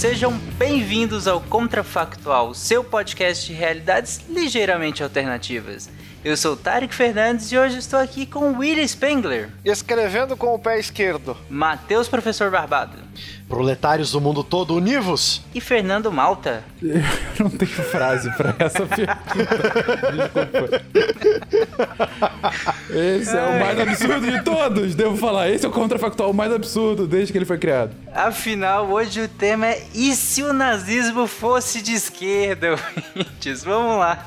sejam bem-vindos ao Contrafactual, seu podcast de realidades ligeiramente alternativas. Eu sou Tarek Fernandes e hoje estou aqui com Willy Spengler. Escrevendo com o pé esquerdo. Matheus Professor Barbado. Proletários do mundo todo univos. E Fernando Malta. Eu não tenho frase para essa pergunta. Esse é o mais absurdo de todos, devo falar. Esse é o contrafactual mais absurdo desde que ele foi criado. Afinal, hoje o tema é e se o nazismo fosse de esquerda, ouvintes? Vamos lá.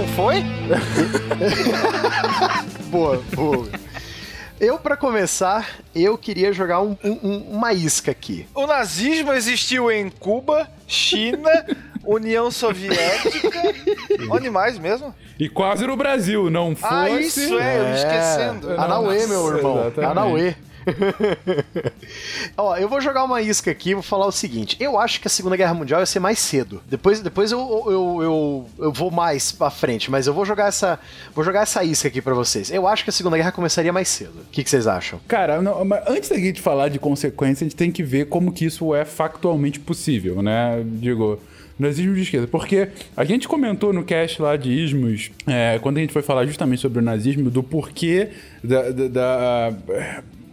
Não foi? boa, boa. Eu, para começar, eu queria jogar um- um- uma isca aqui. O nazismo existiu em Cuba, China, União Soviética. Onde mais mesmo? E quase no Brasil, não fosse. Ah, isso é, eu ia esquecendo. Anauê, meu irmão. exatamente. Anauê. Ó, eu vou jogar uma isca aqui e vou falar o seguinte. Eu acho que a Segunda Guerra Mundial ia ser mais cedo. Depois, depois eu, eu, eu, eu vou mais pra frente, mas eu vou jogar essa, vou jogar essa isca aqui pra vocês. Eu acho que a Segunda Guerra começaria mais cedo. O que, que vocês acham? Cara, não, antes da gente falar de consequência, a gente tem que ver como que isso é factualmente possível, né? Digo, nazismo de esquerda. Porque a gente comentou no cast lá de ismos, é, quando a gente foi falar justamente sobre o nazismo, do porquê da, da, da,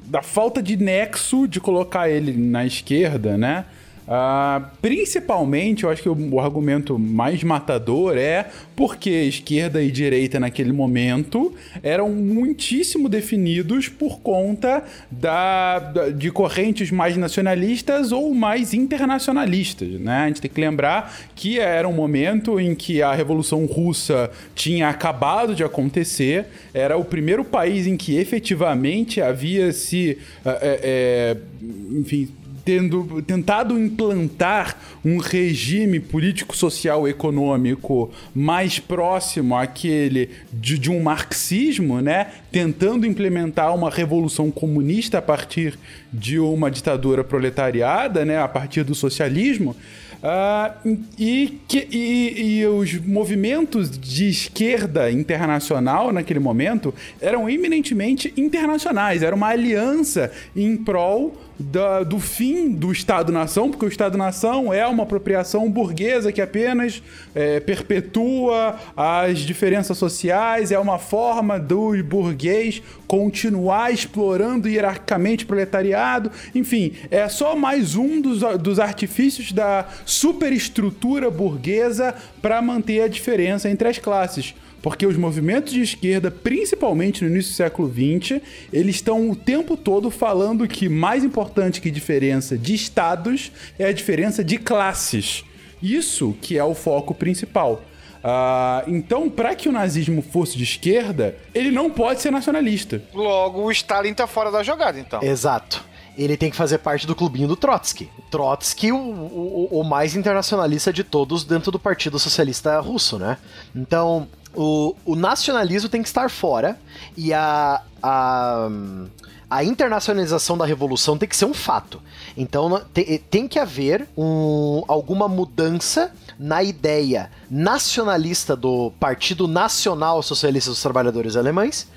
da falta de nexo de colocar ele na esquerda, né? Ah, principalmente, eu acho que o, o argumento mais matador é porque esquerda e direita naquele momento eram muitíssimo definidos por conta da, da- de correntes mais nacionalistas ou mais internacionalistas, né? A gente tem que lembrar que era um momento em que a Revolução Russa tinha acabado de acontecer, era o primeiro país em que efetivamente havia se, ah, é, é, enfim, tendo tentado implantar um regime político, social, econômico mais próximo àquele de, de um marxismo, né? Tentando implementar uma revolução comunista a partir de uma ditadura proletariada, né? A partir do socialismo. Ah, e, que- e- e os movimentos de esquerda internacional naquele momento eram eminentemente internacionais, era uma aliança em prol da- do fim do Estado-nação, porque o Estado-nação é uma apropriação burguesa que apenas é, perpetua as diferenças sociais, é uma forma do burguês continuar explorando hierarquicamente o proletariado. Enfim, é só mais um dos, dos artifícios da superestrutura burguesa para manter a diferença entre as classes. Porque os movimentos de esquerda, principalmente no início do século XX, eles estão o tempo todo falando que mais importante que diferença de estados é a diferença de classes. Isso que é o foco principal. Ah, então, para que o nazismo fosse de esquerda, ele não pode ser nacionalista. Logo, o Stalin tá fora da jogada, então. Exato. Ele tem que fazer parte do clubinho do Trotsky. Trotsky, o, o, o mais internacionalista de todos dentro do Partido Socialista Russo, né? Então, o, o nacionalismo tem que estar fora e a, a, a internacionalização da revolução tem que ser um fato. Então, tem, tem que haver um, alguma mudança na ideia nacionalista do Partido Nacional Socialista dos Trabalhadores Alemães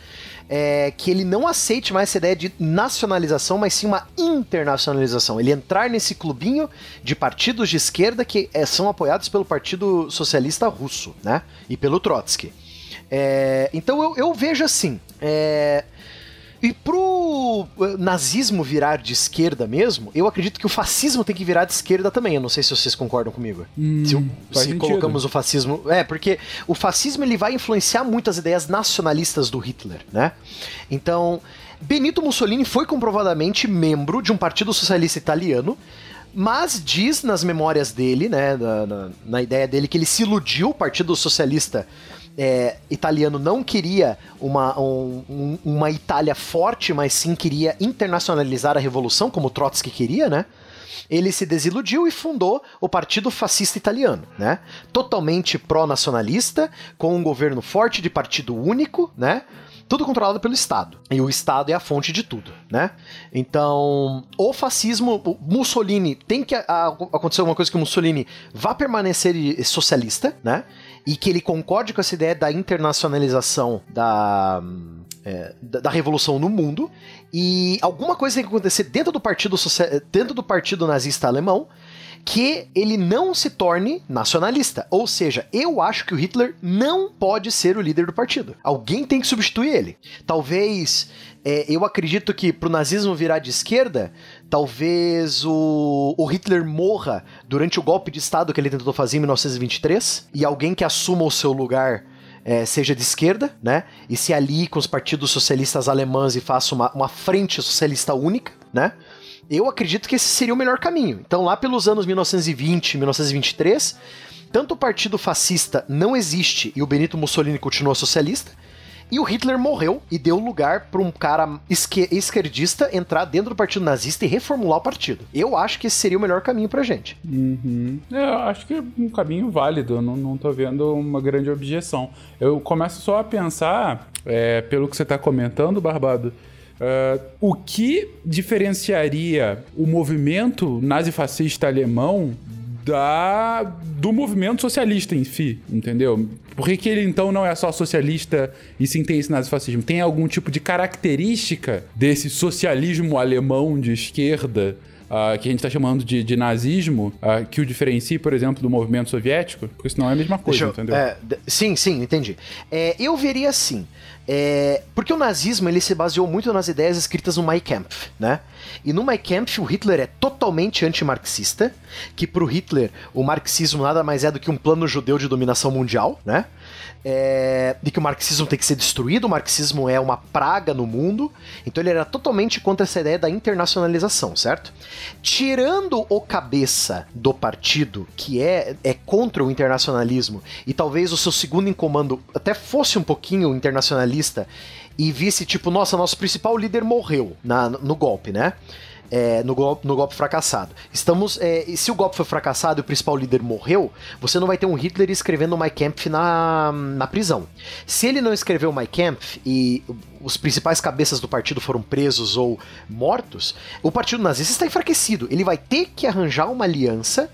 é, que ele não aceite mais essa ideia de nacionalização, mas sim uma internacionalização. Ele entrar nesse clubinho de partidos de esquerda que é, são apoiados pelo Partido Socialista Russo, né? E pelo Trotsky. É, então eu, eu vejo assim. é, E pro eh, nazismo virar de esquerda mesmo, eu acredito que o fascismo tem que virar de esquerda também. Eu não sei se vocês concordam comigo. se Hum, se sentido. colocamos o fascismo. É, porque o fascismo ele vai influenciar muito as ideias nacionalistas do Hitler, né? Então, Benito Mussolini foi comprovadamente membro de um partido socialista italiano. Mas diz nas memórias dele, né, na, na- na ideia dele, que ele se iludiu, o Partido Socialista é, italiano não queria uma, um- um- uma Itália forte, mas sim queria internacionalizar a revolução, como Trotsky queria, né? Ele se desiludiu e fundou o Partido Fascista Italiano, né? Totalmente pró-nacionalista, com um governo forte de partido único, né? Tudo controlado pelo Estado. E o Estado é a fonte de tudo, né? Então, o fascismo, o Mussolini, tem que a- a- acontecer alguma coisa que o Mussolini vá permanecer socialista, né? E que ele concorde com essa ideia da internacionalização da, é, da, da revolução no mundo. E alguma coisa tem que acontecer dentro do partido, dentro do partido nazista alemão que ele não se torne nacionalista. Ou seja, eu acho que o Hitler não pode ser o líder do partido. Alguém tem que substituir ele. Talvez. é, eu acredito que pro nazismo virar de esquerda, talvez o, o Hitler morra durante o golpe de Estado que ele tentou fazer em 1923 e alguém que assuma o seu lugar é, seja de esquerda, né? E se alie com os partidos socialistas alemães e faça uma, uma frente socialista única, né? Eu acredito que esse seria o melhor caminho. Então, lá pelos anos 1920, 1923, tanto o partido fascista não existe e o Benito Mussolini continua socialista, e o Hitler morreu e deu lugar para um cara esque- esquerdista entrar dentro do partido nazista e reformular o partido. Eu acho que esse seria o melhor caminho pra gente. Uhum. É, Eu acho que é um caminho válido, eu não, não tô vendo uma grande objeção. Eu começo só a pensar, é, pelo que você tá comentando, Barbado, é, o que diferenciaria o movimento nazifascista alemão da do movimento socialista em si, entendeu? Por que, que ele então não é só socialista e sim tem esse nazifascismo? Tem algum tipo de característica desse socialismo alemão de esquerda ah, que a gente está chamando de, de nazismo, ah, que o diferencie, por exemplo, do movimento soviético? Porque senão é a mesma coisa, eu- entendeu? é, sim, sim, entendi. É, eu veria assim. é, porque o nazismo ele se baseou muito nas ideias escritas no Mein Kampf, né? E no Mein Kampf o Hitler é totalmente antimarxista, que pro Hitler o marxismo nada mais é do que um plano judeu de dominação mundial, né? É, de que o marxismo tem que ser destruído, o marxismo é uma praga no mundo, então ele era totalmente contra essa ideia da internacionalização, certo? Tirando o cabeça do partido, que é, é contra o internacionalismo, e talvez o seu segundo em comando até fosse um pouquinho internacionalista, e visse tipo, nossa, nosso principal líder morreu na, no golpe, né? É, no, golpe, no golpe fracassado. Estamos. é, se o golpe foi fracassado e o principal líder morreu, você não vai ter um Hitler escrevendo o Mein Kampf na, na prisão. Se ele não escreveu o Mein Kampf e os principais cabeças do partido foram presos ou mortos, o partido nazista está enfraquecido. Ele vai ter que arranjar uma aliança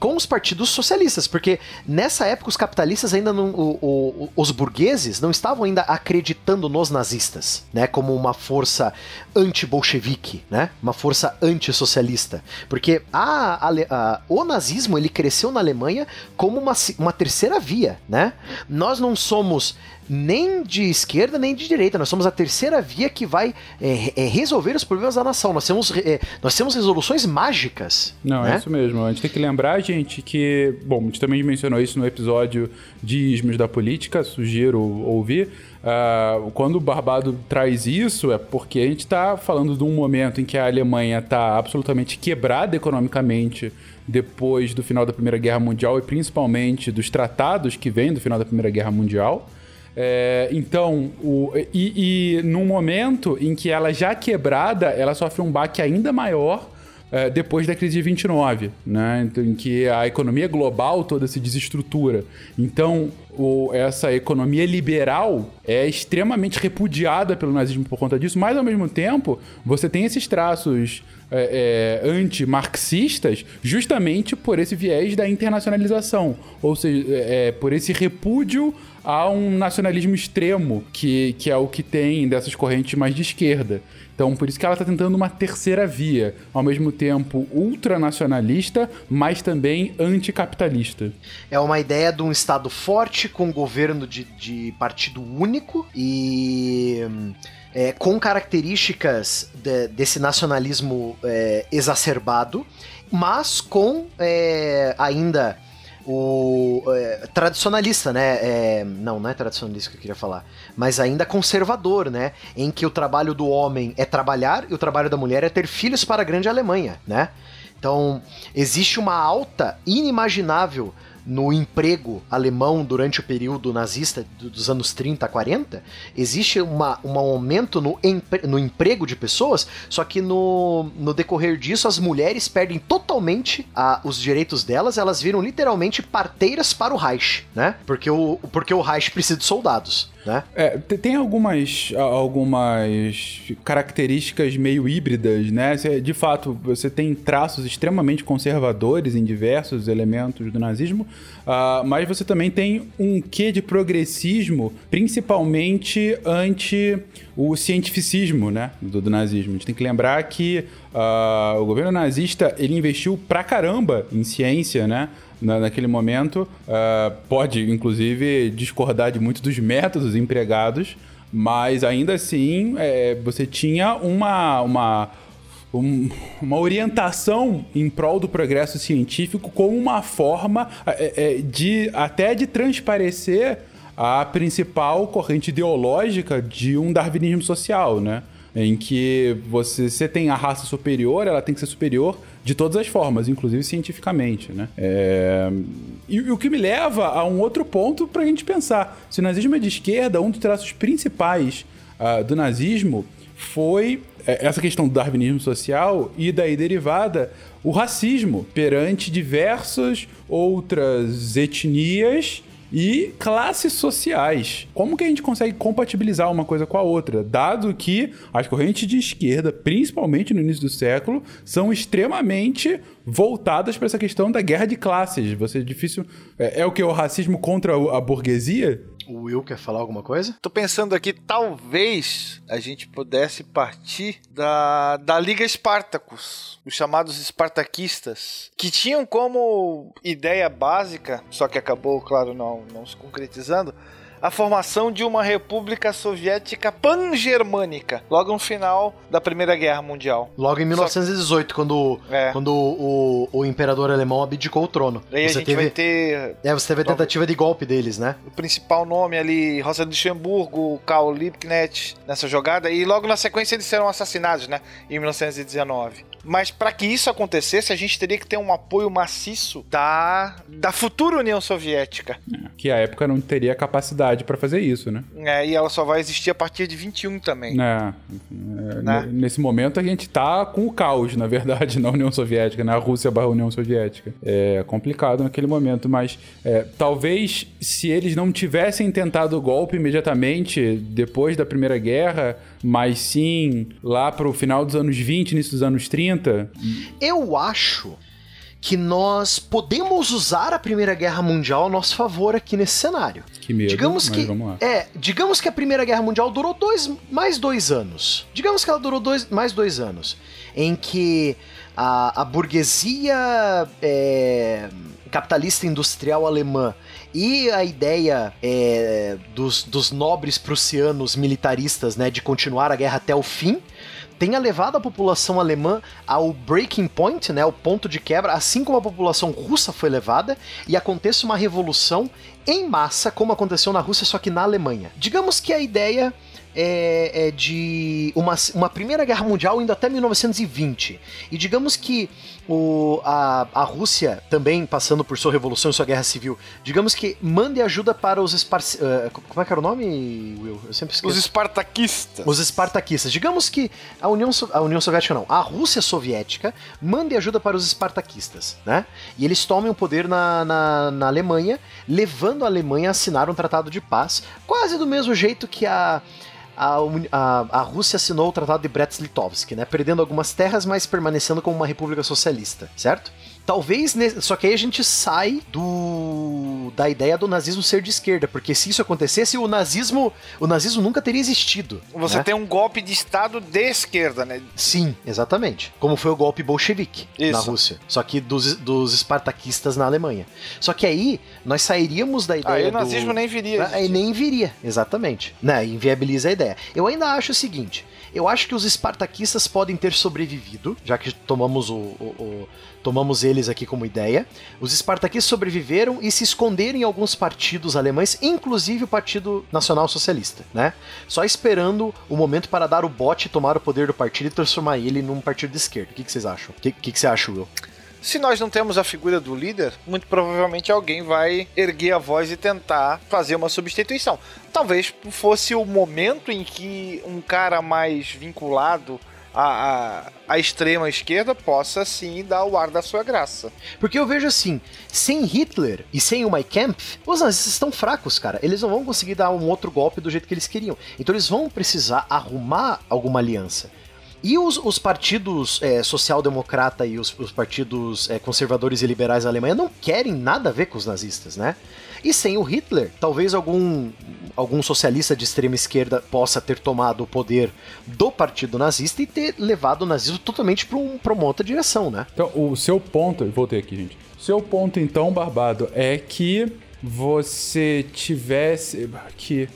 com os partidos socialistas, porque nessa época os capitalistas ainda não, o- o- os burgueses não estavam ainda acreditando nos nazistas, né, como uma força anti-bolchevique, né, uma força antissocialista, porque a, ale- a- o nazismo ele cresceu na Alemanha como uma, uma terceira via, né? Nós não somos nem de esquerda nem de direita. Nós somos a terceira via que vai é, é, resolver os problemas da nação. Nós temos, é, nós temos resoluções mágicas. Não, né? é isso mesmo. A gente tem que lembrar, gente, que. Bom, a gente também mencionou isso no episódio de Ismos da Política, sugiro ouvir. Ah, quando o Barbado traz isso, é porque a gente está falando de um momento em que a Alemanha está absolutamente quebrada economicamente depois do final da Primeira Guerra Mundial e principalmente dos tratados que vêm do final da Primeira Guerra Mundial. É, então, o, e, e num momento em que ela já quebrada, ela sofre um baque ainda maior é, depois da crise de 29, né? Então, em que a economia global toda se desestrutura. Então, o- essa economia liberal é extremamente repudiada pelo nazismo por conta disso, mas ao mesmo tempo você tem esses traços é, é, anti-marxistas justamente por esse viés da internacionalização, ou seja, é, por esse repúdio a um nacionalismo extremo, que, que é o que tem dessas correntes mais de esquerda. Então, por isso que ela está tentando uma terceira via, ao mesmo tempo ultranacionalista, mas também anticapitalista. É uma ideia de um Estado forte com governo de, de partido único e. é, com características de- desse nacionalismo é, exacerbado, mas com é, ainda o é, tradicionalista, né? É, não, não é tradicionalista que eu queria falar, mas ainda conservador, né? Em que o trabalho do homem é trabalhar e o trabalho da mulher é ter filhos para a grande Alemanha, né? Então, existe uma alta inimaginável no emprego alemão durante o período nazista do- dos anos 30 a 40, existe uma, um aumento no, empre- no emprego de pessoas, só que no, no decorrer disso as mulheres perdem totalmente a- os direitos delas, elas viram literalmente parteiras para o Reich, né? Porque o, porque o Reich precisa de soldados, né? É, te- tem algumas, algumas características meio híbridas, né? De fato, você tem traços extremamente conservadores em diversos elementos do nazismo, ah, mas você também tem um quê de progressismo, principalmente ante o cientificismo, né? Do, do nazismo. A gente tem que lembrar que ah, o governo nazista ele investiu pra caramba em ciência, né? na- naquele momento. Ah, pode, inclusive, discordar de muitos dos métodos empregados, mas ainda assim é, você tinha uma, uma, um- uma orientação em prol do progresso científico como uma forma é, é, de até de transparecer a principal corrente ideológica de um darwinismo social, né? Em que você, você tem a raça superior, ela tem que ser superior de todas as formas, inclusive cientificamente, né? É, E, e o que me leva a um outro ponto pra gente pensar. Se o nazismo é de esquerda, um dos traços principais ah, do nazismo foi essa questão do darwinismo social e daí derivada o racismo perante diversas outras etnias e classes sociais. Como que a gente consegue compatibilizar uma coisa com a outra? Dado que as correntes de esquerda, principalmente no início do século, são extremamente voltadas para essa questão da guerra de classes. Você é difícil. É, é o que? O racismo contra a burguesia? O Will quer falar alguma coisa? Tô pensando aqui, talvez a gente pudesse partir da, da Liga Spartacus, os chamados espartaquistas, que tinham como ideia básica, só que acabou, claro, não, não se concretizando, a formação de uma república soviética pan-germânica, logo no final da Primeira Guerra Mundial. Logo em 1918, quando, É. quando o, o imperador alemão abdicou o trono. Daí a Você gente teve, vai ter é, você teve a tentativa de golpe deles, né? o principal nome ali, Rosa Luxemburgo, Karl Liebknecht, nessa jogada, e logo na sequência eles serão assassinados, né, em 1919. Mas para que isso acontecesse, a gente teria que ter um apoio maciço da, da futura União Soviética. Que a época não teria capacidade para fazer isso, né? É, e ela só vai existir a partir de 21 também. É, é, Né? n- Nesse momento a gente tá com o caos, na verdade, na União Soviética, na Rússia barra União Soviética. É complicado naquele momento, mas é, talvez se eles não tivessem tentado o golpe imediatamente depois da Primeira Guerra, mas sim lá pro final dos anos 20, início dos anos 30, Eu acho que nós podemos usar a Primeira Guerra Mundial a nosso favor aqui nesse cenário. que medo, digamos que vamos lá. é, digamos que a Primeira Guerra Mundial durou dois, mais dois anos. Digamos que ela durou dois, mais dois anos, em que a, a burguesia é, capitalista industrial alemã e a ideia é, dos, dos nobres prussianos militaristas, né, de continuar a guerra até o fim, tenha levado a população alemã ao breaking point, né, o ponto de quebra, assim como a população russa foi levada, e aconteça uma revolução em massa, como aconteceu na Rússia, só que na Alemanha. Digamos que a ideia é, é de uma, uma Primeira Guerra Mundial indo até 1920. E digamos que o, a, a Rússia, também passando por sua revolução e sua guerra civil, digamos que mande ajuda para os esparci... eh, como é que era o nome, Will? Eu sempre esqueço. Os espartaquistas. Os espartaquistas. Digamos que a União, So- a União Soviética não, a Rússia Soviética mande ajuda para os espartaquistas, né? E eles tomem o poder na, na, na Alemanha, levando a Alemanha a assinar um tratado de paz, quase do mesmo jeito que a. A, a, a Rússia assinou o Tratado de Brest-Litovsk, né? Perdendo algumas terras, mas permanecendo como uma república socialista, certo? Talvez, só que aí a gente sai do da ideia do nazismo ser de esquerda, porque se isso acontecesse, o nazismo, o nazismo nunca teria existido. Você né? tem um golpe de Estado de esquerda, né? Sim, exatamente. Como foi o golpe bolchevique Isso. na Rússia. Só que dos, dos espartaquistas na Alemanha. Só que aí nós sairíamos da ideia Aí o do- nazismo nem viria. Aí nem viria, exatamente. Né? Inviabiliza a ideia. Eu ainda acho o seguinte: eu acho que os espartaquistas podem ter sobrevivido, já que tomamos o. o- o- tomamos eles aqui como ideia. Os espartaquistas sobreviveram e se esconderam em alguns partidos alemães, inclusive o Partido Nacional Socialista, né? Só esperando o momento para dar o bote, tomar o poder do partido e transformar ele num partido de esquerda. O que, que vocês acham? O que, que, que você acha, Will? Se nós não temos a figura do líder, muito provavelmente alguém vai erguer a voz e tentar fazer uma substituição. Talvez fosse o momento em que um cara mais vinculado à, à, à extrema esquerda possa sim dar o ar da sua graça. Porque eu vejo assim, sem Hitler e sem o Mein Kampf, os nazistas estão fracos, cara. Eles não vão conseguir dar um outro golpe do jeito que eles queriam. Então eles vão precisar arrumar alguma aliança. E os, os partidos é, social-democrata e os, os partidos é, conservadores e liberais da Alemanha não querem nada a ver com os nazistas, né? E sem o Hitler, talvez algum, algum socialista de extrema esquerda possa ter tomado o poder do partido nazista e ter levado o nazismo totalmente para um, uma outra direção, né? Então, o seu ponto, voltei aqui, gente. Seu ponto, então, Barbado, é que você tivesse que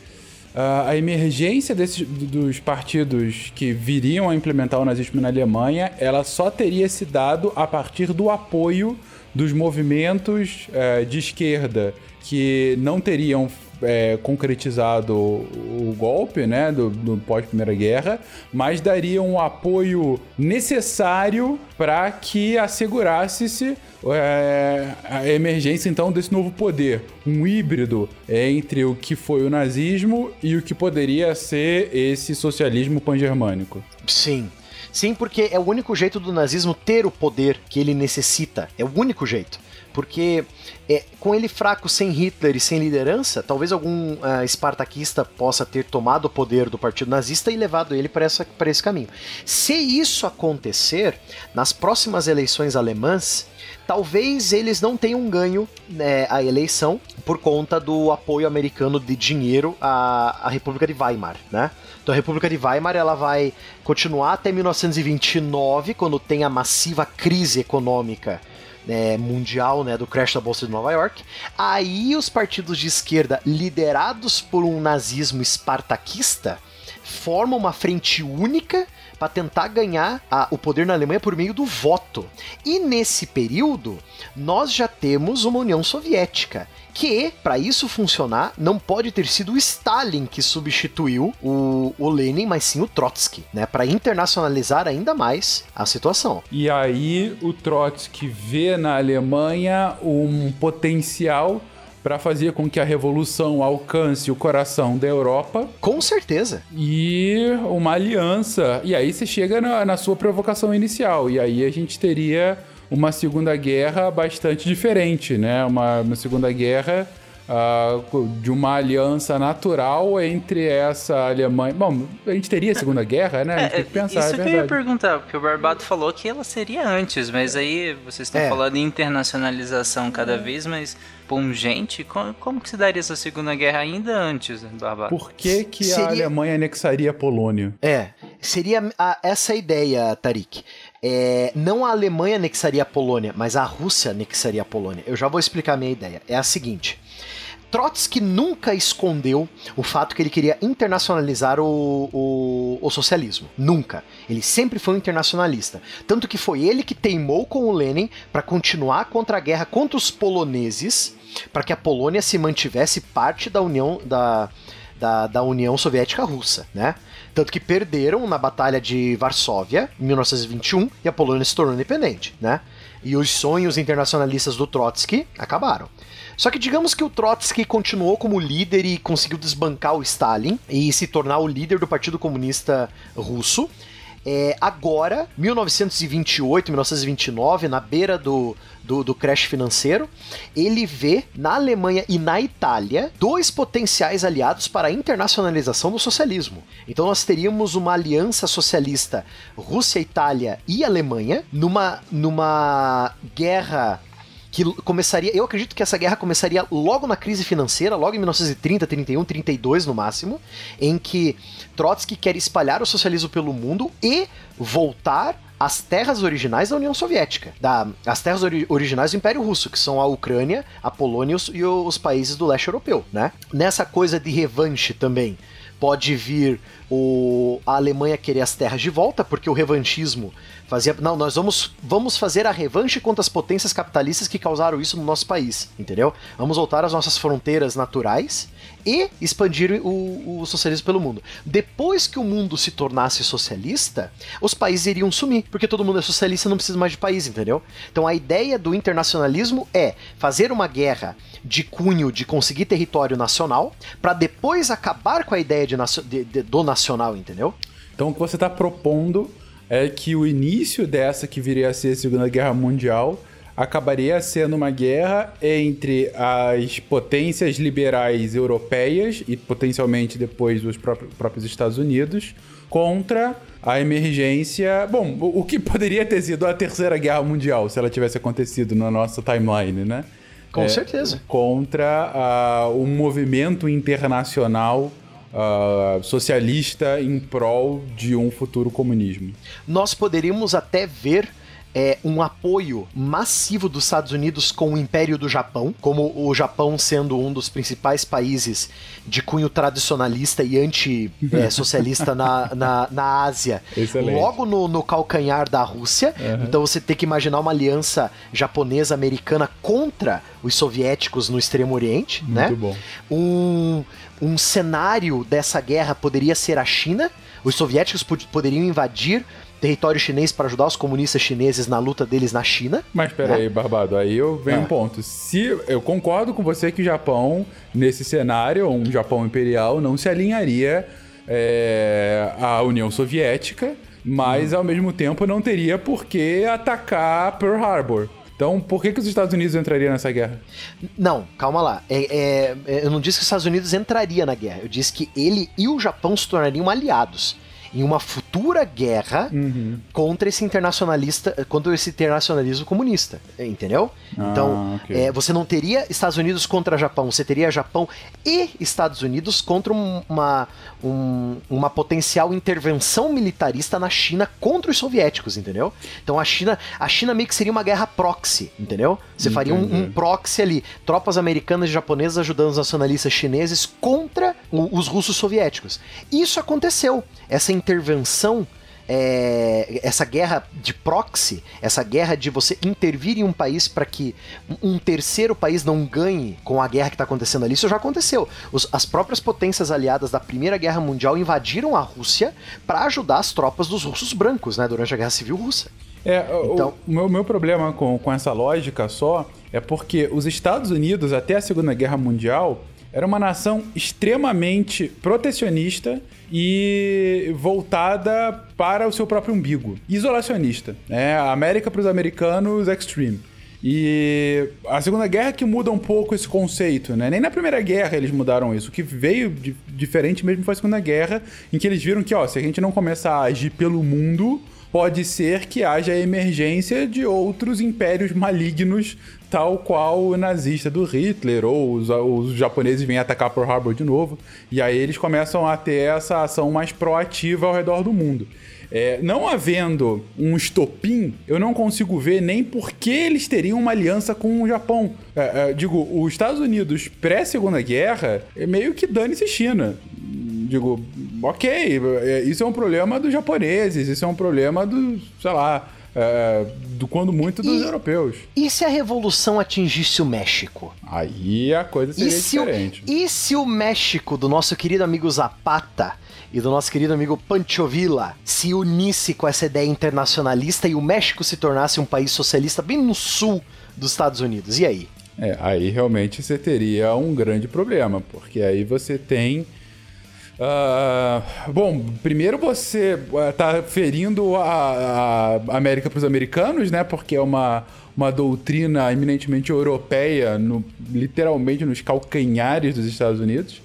ah, a emergência desses, dos partidos que viriam a implementar o nazismo na Alemanha, ela só teria se dado a partir do apoio dos movimentos eh, de esquerda que não teriam é, concretizado o, golpe, né, do, do pós-Primeira Guerra, mas dariam um apoio necessário para que assegurasse-se é, a emergência então desse novo poder, um híbrido entre o que foi o nazismo e o que poderia ser esse socialismo pan-germânico. Sim. Sim, porque é o único jeito do nazismo ter o poder que ele necessita. É o único jeito. Porque é, com ele fraco, sem Hitler e sem liderança, talvez algum uh, espartaquista possa ter tomado o poder do partido nazista e levado ele para esse caminho. Se isso acontecer, nas próximas eleições alemãs, talvez eles não tenham ganho né, a eleição por conta do apoio americano de dinheiro à, à República de Weimar, né? Então a República de Weimar ela vai continuar até 1929, quando tem a massiva crise econômica é, mundial, né, do crash da bolsa de Nova York. Aí os partidos de esquerda, liderados por um nazismo espartaquista, formam uma frente única para tentar ganhar a, o poder na Alemanha por meio do voto. E nesse período, nós já temos uma União Soviética, que, para isso funcionar, não pode ter sido o Stalin que substituiu o, o Lenin, mas sim o Trotsky, né, para internacionalizar ainda mais a situação. E aí o Trotsky vê na Alemanha um potencial para fazer com que a revolução alcance o coração da Europa. Com certeza. E uma aliança. E aí você chega na, na sua provocação inicial. E aí a gente teria uma Segunda Guerra bastante diferente, né? Uma, uma Segunda Guerra uh, de uma aliança natural entre essa Alemanha. Bom, a gente teria a Segunda Guerra, né? A gente É, tem que pensar, isso é que eu ia perguntar, porque o Barbado falou que ela seria antes, mas aí vocês estão É. falando em internacionalização cada vez mais pungente. Como, como que se daria essa Segunda Guerra ainda antes, Barbado? Por que, que a Seria- Alemanha anexaria a Polônia? É, seria a- essa a ideia, Tarik. É, não a Alemanha anexaria a Polônia, mas a Rússia anexaria a Polônia. Eu já vou explicar a minha ideia. É a seguinte. Trotsky nunca escondeu o fato que ele queria internacionalizar o, o, o socialismo. Nunca. Ele sempre foi um internacionalista. Tanto que foi ele que teimou com o Lenin para continuar contra a guerra contra os poloneses, para que a Polônia se mantivesse parte da União da, da, da União Soviética Russa, né? Tanto que perderam na Batalha de Varsóvia, em 1921, e a Polônia se tornou independente, né? E os sonhos internacionalistas do Trotsky acabaram. Só que digamos que o Trotsky continuou como líder e conseguiu desbancar o Stalin e se tornar o líder do Partido Comunista Russo. É, agora, 1928, 1929, na beira do, do, do, crash financeiro, ele vê na Alemanha e na Itália dois potenciais aliados para a internacionalização do socialismo. Então nós teríamos uma aliança socialista Rússia, Itália e Alemanha numa, numa guerra que começaria, eu acredito que essa guerra começaria logo na crise financeira, logo em 1930, 31, 32 no máximo, em que Trotsky quer espalhar o socialismo pelo mundo e voltar às terras originais da União Soviética, da, as terras ori originais do Império Russo, que são a Ucrânia, a Polônia e os, países do leste europeu, né? Nessa coisa de revanche também, pode vir o, a Alemanha querer as terras de volta, porque o revanchismo fazia. Não, nós vamos, vamos fazer a revanche contra as potências capitalistas que causaram isso no nosso país, entendeu? Vamos voltar às nossas fronteiras naturais e expandir o, o, socialismo pelo mundo. Depois que o mundo se tornasse socialista, os países iriam sumir, porque todo mundo é socialista não precisa mais de país, entendeu? Então a ideia do internacionalismo é fazer uma guerra de cunho de conseguir território nacional, para depois acabar com a ideia de, de, de, do nacional, entendeu? Então o que você está propondo é que o início dessa que viria a ser a Segunda Guerra Mundial acabaria sendo uma guerra entre as potências liberais europeias e potencialmente depois os próprios Estados Unidos contra a emergência. Bom, o que poderia ter sido a Terceira Guerra Mundial se ela tivesse acontecido na nossa timeline, né? Com é, certeza. Contra uh, um movimento internacional uh, socialista em prol de um futuro comunismo. Nós poderíamos até ver é, um apoio massivo dos Estados Unidos com o Império do Japão, como o Japão sendo um dos principais países de cunho tradicionalista e anti-socialista é, na, na, na Ásia, Excelente. logo no, no, calcanhar da Rússia. Uhum. Então você tem que imaginar uma aliança japonesa-americana contra os soviéticos no Extremo Oriente, Muito né? bom. Um, um cenário dessa guerra poderia ser a China. Os soviéticos poderiam invadir território chinês para ajudar os comunistas chineses na luta deles na China. Mas peraí, né? Barbado, aí eu venho ah. um ponto. Se eu concordo com você que o Japão, nesse cenário, um Japão imperial, não se alinharia é, à União Soviética, mas hum. ao mesmo tempo não teria por que atacar Pearl Harbor. Então, por que, que os Estados Unidos entrariam nessa guerra? Não, calma lá. É, é, eu não disse que os Estados Unidos entraria na guerra. Eu disse que ele e o Japão se tornariam aliados em uma futura guerra uhum. contra esse internacionalista, contra esse internacionalismo comunista, entendeu? Ah, então, okay. é, você não teria Estados Unidos contra Japão, você teria Japão e Estados Unidos contra uma, um, uma potencial intervenção militarista na China contra os soviéticos, entendeu? Então a China, a China meio que seria uma guerra proxy, entendeu? Você Entendi. faria um, um, proxy ali, tropas americanas e japonesas ajudando os nacionalistas chineses contra o, os russos soviéticos. Isso aconteceu. Essa intervenção é, essa guerra de proxy, essa guerra de você intervir em um país para que um terceiro país não ganhe com a guerra que está acontecendo ali, isso já aconteceu. Os, as próprias potências aliadas da Primeira Guerra Mundial invadiram a Rússia para ajudar as tropas dos russos brancos, né, durante a Guerra Civil Russa. É, então, o, meu, meu problema com, com essa lógica só é porque os Estados Unidos, até a Segunda Guerra Mundial, era uma nação extremamente protecionista e voltada para o seu próprio umbigo. Isolacionista. Né? A América para os americanos, extreme. E a Segunda Guerra que muda um pouco esse conceito, né? Nem na Primeira Guerra eles mudaram isso. O que veio de diferente mesmo foi a Segunda Guerra, em que eles viram que, ó, se a gente não começar a agir pelo mundo, pode ser que haja emergência de outros impérios malignos tal qual o nazista do Hitler, ou os, os japoneses vêm atacar Pearl Harbor de novo, e aí eles começam a ter essa ação mais proativa ao redor do mundo. É, não havendo um estopim, eu não consigo ver nem por que eles teriam uma aliança com o Japão. É, é, digo, os Estados Unidos pré-segunda guerra, é meio que dane-se China. Digo, ok, é, isso é um problema dos japoneses, isso é um problema do, sei lá, é, do quando muito dos e, europeus. E se a revolução atingisse o México? Aí a coisa seria e diferente. O, e se o México do nosso querido amigo Zapata e do nosso querido amigo Pancho Villa se unisse com essa ideia internacionalista e o México se tornasse um país socialista bem no sul dos Estados Unidos? E aí? É, aí realmente você teria um grande problema, porque aí você tem Ah, bom, primeiro você está ferindo a, a América para os americanos, né? Porque é uma, uma doutrina eminentemente europeia, no, literalmente nos calcanhares dos Estados Unidos.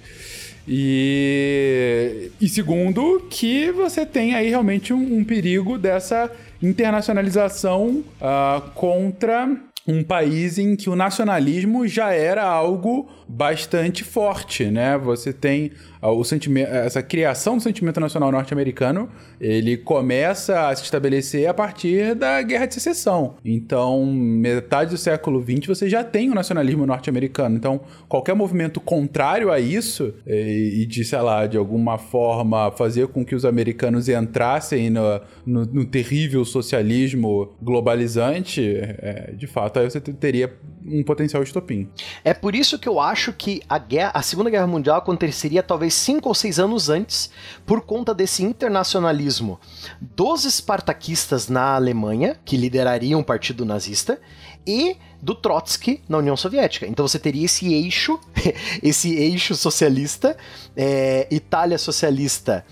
E, e segundo, que você tem aí realmente um, um perigo dessa internacionalização uh, contra um país em que o nacionalismo já era algo bastante forte, né? Você tem o sentimento, essa criação do sentimento nacional norte-americano, ele começa a se estabelecer a partir da Guerra de Secessão. Então, metade do século XX você já tem o nacionalismo norte-americano. Então, qualquer movimento contrário a isso e, e, de, sei lá, de alguma forma fazer com que os americanos entrassem no, no, no terrível socialismo globalizante, é, de fato, aí você teria um potencial estopim. É por isso que eu acho que a, guerra, a Segunda Guerra Mundial aconteceria talvez cinco ou seis anos antes, por conta desse internacionalismo dos espartaquistas na Alemanha, que liderariam o partido nazista, e do Trotsky na União Soviética. Então você teria esse eixo, esse eixo socialista, é, Itália socialista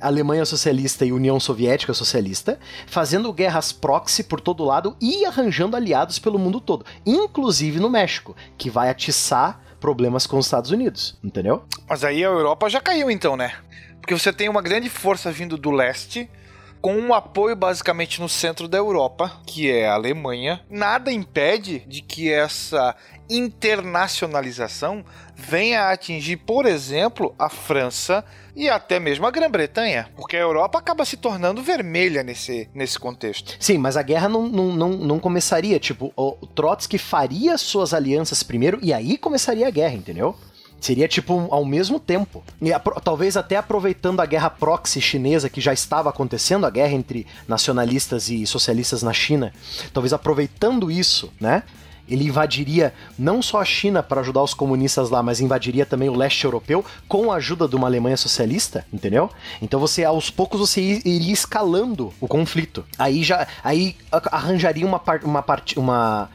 Alemanha socialista e União Soviética socialista, fazendo guerras proxy por todo lado e arranjando aliados pelo mundo todo, inclusive no México, que vai atiçar problemas com os Estados Unidos, entendeu? Mas aí a Europa já caiu então, né? Porque você tem uma grande força vindo do leste, com um apoio basicamente no centro da Europa, que é a Alemanha. Nada impede de que essa internacionalização venha a atingir, por exemplo, a França e até mesmo a Grã-Bretanha, porque a Europa acaba se tornando vermelha nesse, nesse contexto. Sim, mas a guerra não, não, não, não começaria, tipo, o Trotsky faria suas alianças primeiro e aí começaria a guerra, entendeu? Seria tipo ao mesmo tempo. E talvez até aproveitando a guerra proxy chinesa que já estava acontecendo, a guerra entre nacionalistas e socialistas na China. Talvez aproveitando isso, né? Ele invadiria não só a China para ajudar os comunistas lá, mas invadiria também o leste europeu com a ajuda de uma Alemanha socialista, entendeu? Então você aos poucos você iria escalando o conflito. Aí já aí arranjaria uma uma parte uma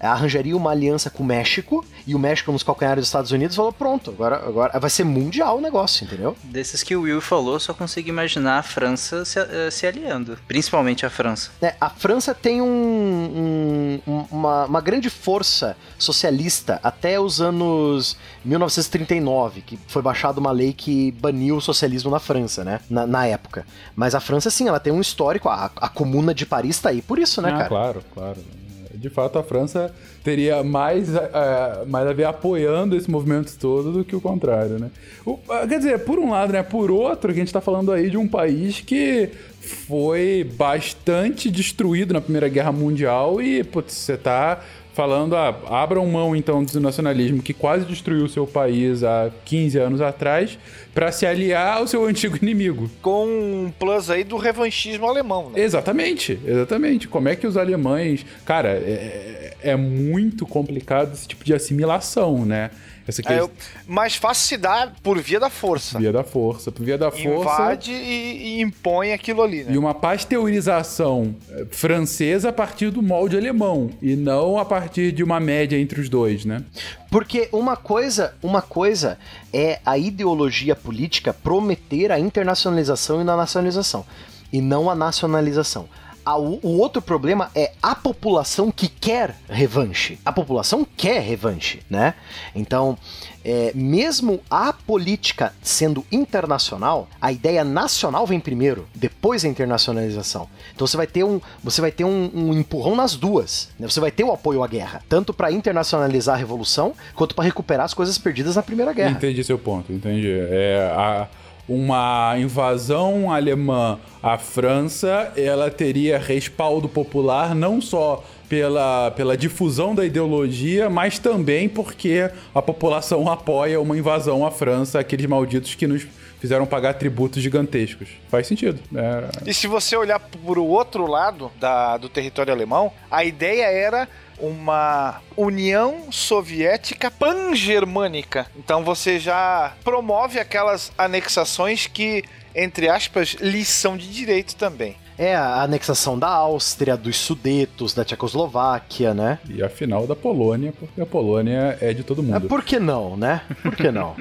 arranjaria uma aliança com o México e o México nos calcanhares dos Estados Unidos falou: pronto, agora, agora vai ser mundial o negócio, entendeu? Desses que o Will falou, só consigo imaginar a França se, uh, se aliando, principalmente a França. É, a França tem um, um, uma, uma grande força socialista até os anos 1939, que foi baixada uma lei que baniu o socialismo na França, né? Na, na época. Mas a França, sim, ela tem um histórico, a, a Comuna de Paris tá aí por isso, né, ah, cara? Claro, claro de fato, a França teria mais, uh, mais a ver apoiando esse movimento todo do que o contrário, né? O, uh, quer dizer, por um lado, né? Por outro, que a gente está falando aí de um país que foi bastante destruído na Primeira Guerra Mundial e, putz, você tá falando, ah, abram mão então do nacionalismo que quase destruiu o seu país há 15 anos atrás para se aliar ao seu antigo inimigo. Com um plus aí do revanchismo alemão, né? Exatamente, exatamente. Como é que os alemães. Cara, é, é, é muito complicado esse tipo de assimilação, né? É, mais fácil se dá por via da força. Via da força. Por via da força. Invade e, e impõe aquilo ali, né? E uma pasteurização eh, francesa a partir do molde alemão. E não a partir de uma média entre os dois, né? Porque uma coisa, uma coisa é a ideologia política prometer a internacionalização e a nacionalização. E não a nacionalização o outro problema é a população que quer revanche. A população quer revanche, né? Então, é, mesmo a política sendo internacional, a ideia nacional vem primeiro, depois a internacionalização. Então você vai ter um, você vai ter um, um empurrão nas duas. Né? Você vai ter o apoio à guerra, tanto para internacionalizar a revolução quanto para recuperar as coisas perdidas na Primeira Guerra. Entendi seu ponto, entendi. É a uma invasão alemã à França, ela teria respaldo popular não só pela, pela difusão da ideologia, mas também porque a população apoia uma invasão à França, aqueles malditos que nos fizeram pagar tributos gigantescos. Faz sentido. É... E se você olhar para o outro lado da, do território alemão, a ideia era uma União Soviética Pan-Germânica. Então você já promove aquelas anexações que, entre aspas, são de direito também. É a anexação da Áustria, dos Sudetos, da Tchecoslováquia, né? E a final da Polônia, porque a Polônia é de todo mundo. É, por que não, né? Por que não?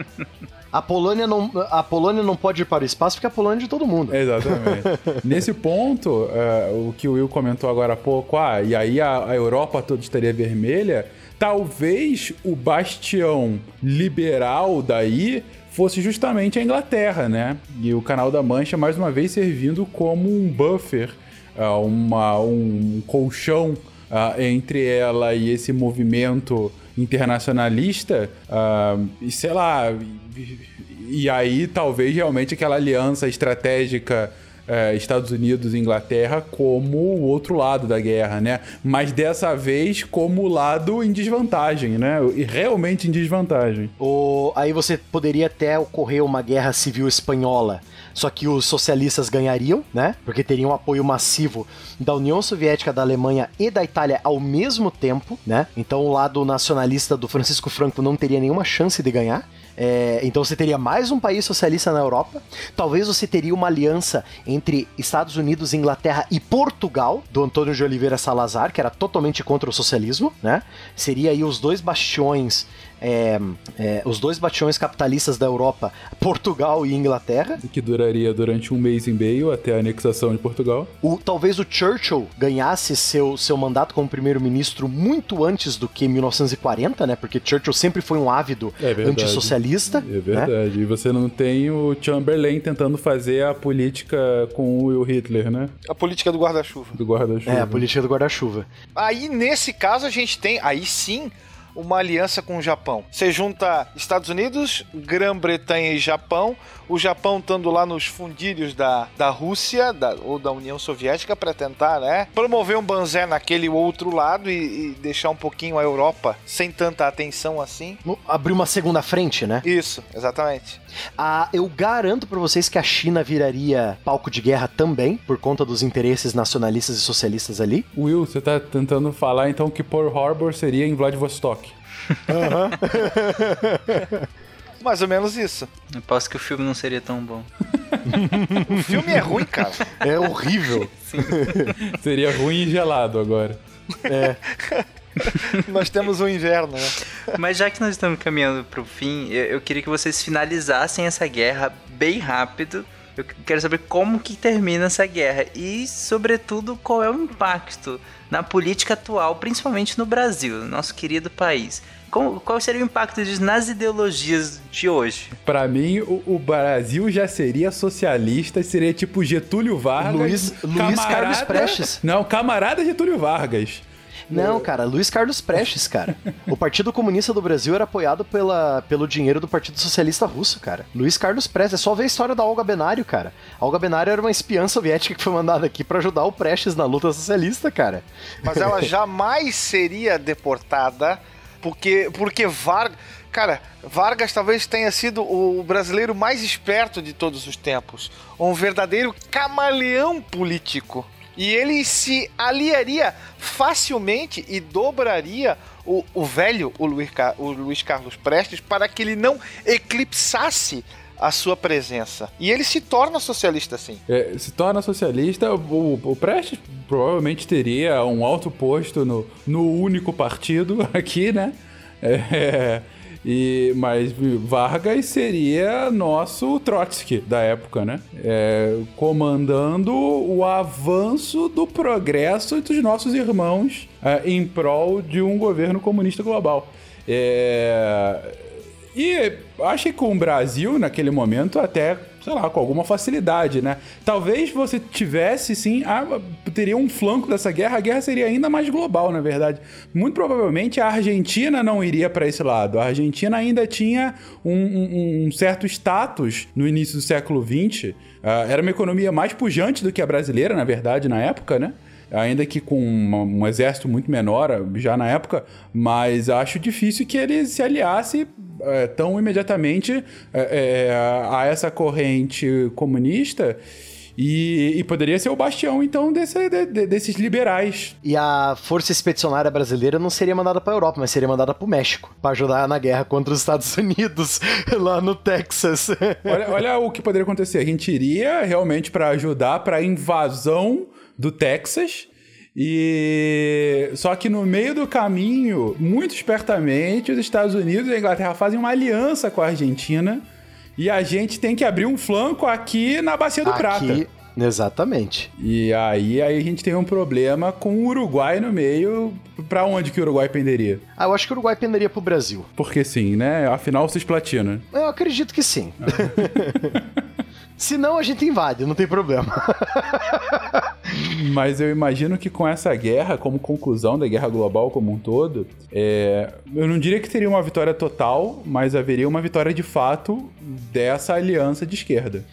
A Polônia, não, a Polônia não pode ir para o espaço porque a Polônia é de todo mundo. Exatamente. Nesse ponto, é, o que o Will comentou agora há pouco, ah, e aí a, a Europa toda estaria vermelha, talvez o bastião liberal daí fosse justamente a Inglaterra, né? E o Canal da Mancha, mais uma vez, servindo como um buffer, uh, uma, um colchão uh, entre ela e esse movimento internacionalista, uh, e sei lá, e aí talvez realmente aquela aliança estratégica é, Estados Unidos e Inglaterra como o outro lado da guerra, né? Mas dessa vez como o lado em desvantagem, né? E realmente em desvantagem. O, aí você poderia até ocorrer uma guerra civil espanhola. Só que os socialistas ganhariam, né? Porque teriam apoio massivo da União Soviética, da Alemanha e da Itália ao mesmo tempo, né? Então o lado nacionalista do Francisco Franco não teria nenhuma chance de ganhar. É, então você teria mais um país socialista na Europa. Talvez você teria uma aliança entre Estados Unidos, Inglaterra e Portugal, do Antônio de Oliveira Salazar, que era totalmente contra o socialismo, né? Seria aí os dois bastiões é, é, os dois bastiões capitalistas da Europa, Portugal e Inglaterra. Que duraria durante um mês e meio até a anexação de Portugal. O, talvez o Churchill ganhasse seu, seu mandato como primeiro-ministro muito antes do que 1940, né? Porque Churchill sempre foi um ávido é antissocialista. É verdade. Né? E você não tem o Chamberlain tentando fazer a política com o Hitler, né? A política do guarda-chuva. Do guarda-chuva. É, a política do guarda-chuva. Aí, nesse caso, a gente tem, aí sim, uma aliança com o Japão. Você junta Estados Unidos, Grã-Bretanha e Japão, o Japão estando lá nos fundilhos da, da Rússia da, ou da União Soviética para tentar, né, promover um banzé naquele outro lado e, e, deixar um pouquinho a Europa sem tanta atenção assim. Abrir uma segunda frente, né? Isso, exatamente. Ah, eu garanto para vocês que a China viraria palco de guerra também, por conta dos interesses nacionalistas e socialistas ali. Will, você tá tentando falar então que Pearl Harbor seria em Vladivostok. Aham. Mais ou menos isso. Eu posso que o filme não seria tão bom. o filme é ruim, cara. É horrível. Sim. seria ruim e gelado agora. É. nós temos o inverno, né? Mas já que nós estamos caminhando para o fim, eu, eu queria que vocês finalizassem essa guerra bem rápido. Eu quero saber como que termina essa guerra e, sobretudo, qual é o impacto na política atual, principalmente no Brasil, nosso querido país. Qual, qual seria o impacto disso nas ideologias de hoje? Para mim, o, o, Brasil já seria socialista, seria tipo Getúlio Vargas. Luiz, Luiz Carlos Prestes. Não, camarada Getúlio Vargas. Não, cara, Luiz Carlos Prestes, cara. o Partido Comunista do Brasil era apoiado pela, pelo dinheiro do Partido Socialista Russo, cara. Luiz Carlos Prestes, é só ver a história da Olga Benário, cara. A Olga Benário era uma espiã soviética que foi mandada aqui para ajudar o Prestes na luta socialista, cara. Mas ela jamais seria deportada porque, porque Vargas. Cara, Vargas talvez tenha sido o brasileiro mais esperto de todos os tempos. Um verdadeiro camaleão político. E ele se aliaria facilmente e dobraria o, o velho, o Luiz, o Luiz Carlos Prestes, para que ele não eclipsasse a sua presença. E ele se torna socialista, assim. É, se torna socialista, o, o Prestes provavelmente teria um alto posto no, no único partido aqui, né? É, e, mas Vargas seria nosso Trotsky da época, né? É, comandando o avanço do progresso dos nossos irmãos é, em prol de um governo comunista global. É, e acho que com o Brasil, naquele momento, até sei lá, com alguma facilidade, né? Talvez você tivesse, sim, a, teria um flanco dessa guerra, a guerra seria ainda mais global, na verdade. Muito provavelmente a Argentina não iria para esse lado. A Argentina ainda tinha um, um, um certo status no início do século XX. Uh, era uma economia mais pujante do que a brasileira, na verdade, na época, né? ainda que com uma, um exército muito menor já na época, mas acho difícil que ele se aliasse é, tão imediatamente é, é, a essa corrente comunista. E, e, poderia ser o bastião, então, desse, de, de, desses liberais. E a Força Expedicionária Brasileira não seria mandada para Europa, mas seria mandada para o México, para ajudar na guerra contra os Estados Unidos, lá no Texas. olha, olha o que poderia acontecer. A gente iria realmente para ajudar para a invasão do Texas e só que no meio do caminho, muito espertamente, os Estados Unidos e a Inglaterra fazem uma aliança com a Argentina e a gente tem que abrir um flanco aqui na Bacia do Prata. Aqui, exatamente. E aí, aí a gente tem um problema com o Uruguai no meio. Pra onde que o Uruguai penderia? Ah, eu acho que o Uruguai penderia pro Brasil. Porque sim, né? Afinal, cisplatina. Eu acredito que sim. Se não, a gente invade, não tem problema. Mas eu imagino que com essa guerra, como conclusão da guerra global como um todo, é, eu não diria que teria uma vitória total, mas haveria uma vitória de fato dessa aliança de esquerda.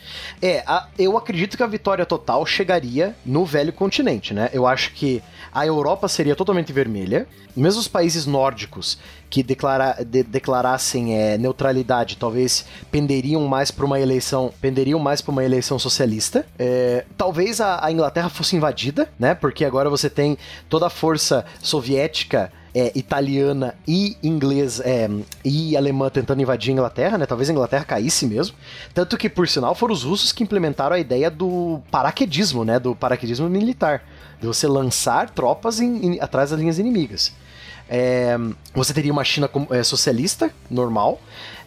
É, a- eu acredito que a vitória total chegaria no velho continente, né? Eu acho que a Europa seria totalmente vermelha, mesmo os países nórdicos que declara- de- declarassem é, neutralidade, talvez penderiam mais para uma eleição, penderiam mais para uma eleição socialista. É, talvez a, a Inglaterra fosse invadida, né? Porque agora você tem toda a força soviética é, italiana e inglesa é, e alemã tentando invadir a Inglaterra, né? Talvez a Inglaterra caísse mesmo. Tanto que, por sinal, foram os russos que implementaram a ideia do paraquedismo, né? Do paraquedismo militar. De você lançar tropas em- em- atrás das linhas inimigas. É, você teria uma China é, socialista, normal.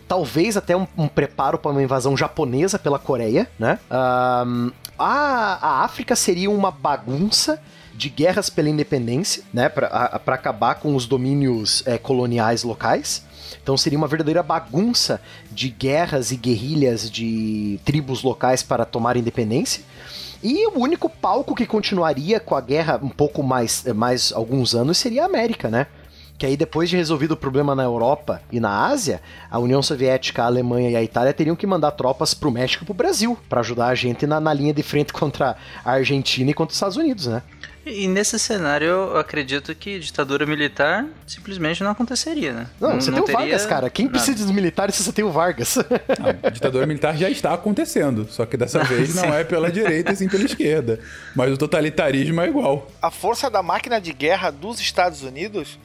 Talvez até um, um preparo para uma invasão japonesa pela Coreia, né? Ahn, a, a África seria uma bagunça de guerras pela independência, né? Para acabar com os domínios é, coloniais locais. Então seria uma verdadeira bagunça de guerras e guerrilhas de tribos locais para tomar independência. E o único palco que continuaria com a guerra um pouco mais, mais alguns anos seria a América, né? Que aí, depois de resolvido o problema na Europa e na Ásia, a União Soviética, a Alemanha e a Itália teriam que mandar tropas pro México e pro Brasil, para ajudar a gente na, na linha de frente contra a Argentina e contra os Estados Unidos, né? E nesse cenário, eu acredito que ditadura militar simplesmente não aconteceria, né? Não, você tem o Vargas, cara. Quem nada. precisa dos militares se você tem o Vargas? A ditadura militar já está acontecendo, só que dessa vez não é pela direita e sim pela esquerda. Mas o totalitarismo é igual. a força da máquina de guerra dos Estados Unidos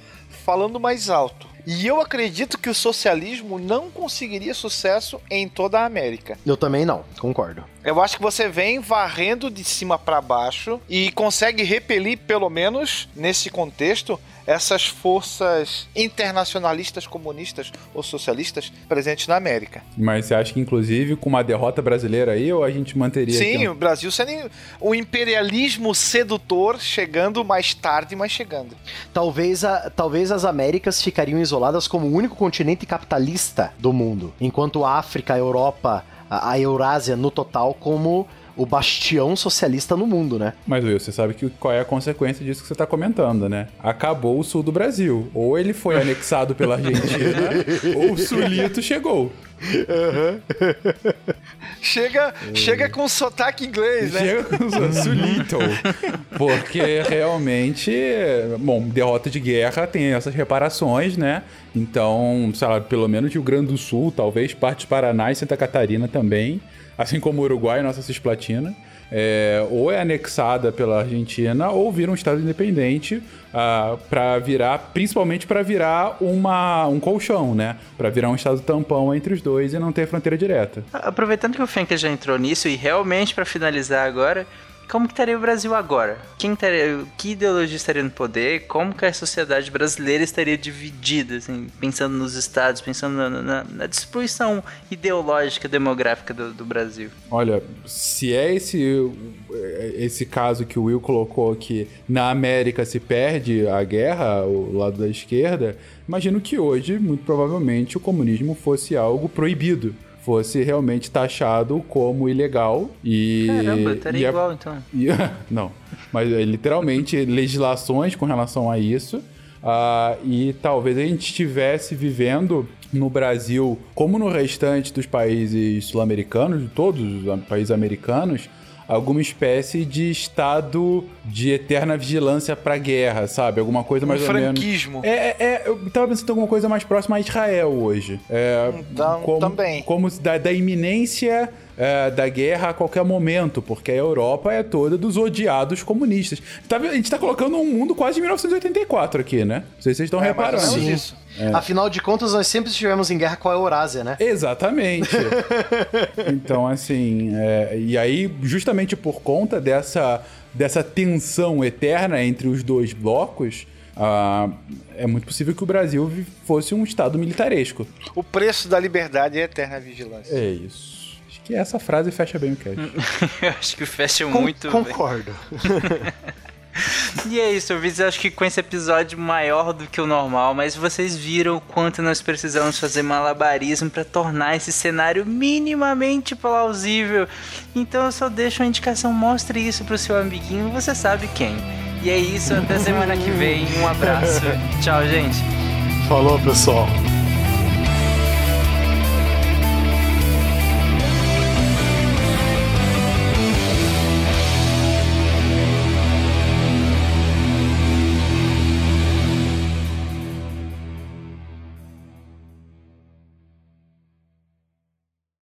falando mais alto. E eu acredito que o socialismo não conseguiria sucesso em toda a América. Eu também não, concordo. Eu acho que você vem varrendo de cima para baixo e consegue repelir, pelo menos nesse contexto, essas forças internacionalistas comunistas ou socialistas presentes na América. Mas você acha que, inclusive, com uma derrota brasileira aí, ou a gente manteria Sim, aqui? o Brasil sendo o imperialismo sedutor chegando mais tarde, mas chegando. Talvez, a, talvez as Américas ficariam isoladas como o único continente capitalista do mundo, enquanto a África, a Europa, a, a Eurásia no total como o bastião socialista no mundo, né? Mas, Will, você sabe que, qual é a consequência disso que você está comentando, né? Acabou o sul do Brasil. Ou ele foi anexado pela Argentina, ou o sulito chegou. Chega, chega com sotaque inglês, né? Chega com o sulito. Porque realmente, bom, derrota de guerra tem essas reparações, né? Então, sei lá, pelo menos Rio Grande do Sul, talvez parte do Paraná e Santa Catarina também, assim como o Uruguai, nossa cisplatina. É, ou é anexada pela Argentina ou vira um estado independente ah, para virar, principalmente para virar uma, um colchão, né? Para virar um estado tampão entre os dois e não ter fronteira direta. Aproveitando que o Fenker já entrou nisso, e realmente pra finalizar agora, como que estaria o Brasil agora? Quem estaria, que ideologia estaria no poder? Como que a sociedade brasileira estaria dividida, assim, pensando nos estados, pensando na, na- na distribuição ideológica, demográfica do, do Brasil? Olha, se é esse, esse caso que o Will colocou que na América se perde a guerra, o lado da esquerda, imagino que hoje, muito provavelmente, o comunismo fosse algo proibido. Fosse realmente taxado como ilegal e. Caramba, estaria é- igual então. e- não, mas é, literalmente legislações com relação a isso. ah, e talvez a gente estivesse vivendo no Brasil, como no restante dos países sul-americanos, de todos os países americanos, alguma espécie de estado de eterna vigilância pra guerra, sabe? Alguma coisa mais um ou menos. franquismo. É, é, é, eu tava pensando em alguma coisa mais próxima a Israel hoje. É, Então, como, também. Como da, da iminência é, da guerra a qualquer momento, porque a Europa é toda dos odiados comunistas. Tá a gente tá colocando um mundo quase de 1984 aqui, né? Não sei se vocês estão É, reparando. menos isso. Afinal de contas, nós sempre estivemos em guerra com a Eurásia, né? Exatamente. então, assim, é, e aí, justamente por conta dessa, dessa tensão eterna entre os dois blocos, ah, é muito possível que o Brasil fosse um estado militaresco. O preço da liberdade é eterna vigilância. É isso. Acho que essa frase fecha bem o cast. Eu acho que fecha Con- muito bem. concordo. E é isso, ouvintes. Eu acho que com esse episódio maior do que o normal, mas vocês viram o quanto nós precisamos fazer malabarismo para tornar esse cenário minimamente plausível. Então eu só deixo uma indicação: mostre isso pro seu amiguinho, você sabe quem. E é isso, até semana que vem. Um abraço. Tchau, gente. Falou, pessoal.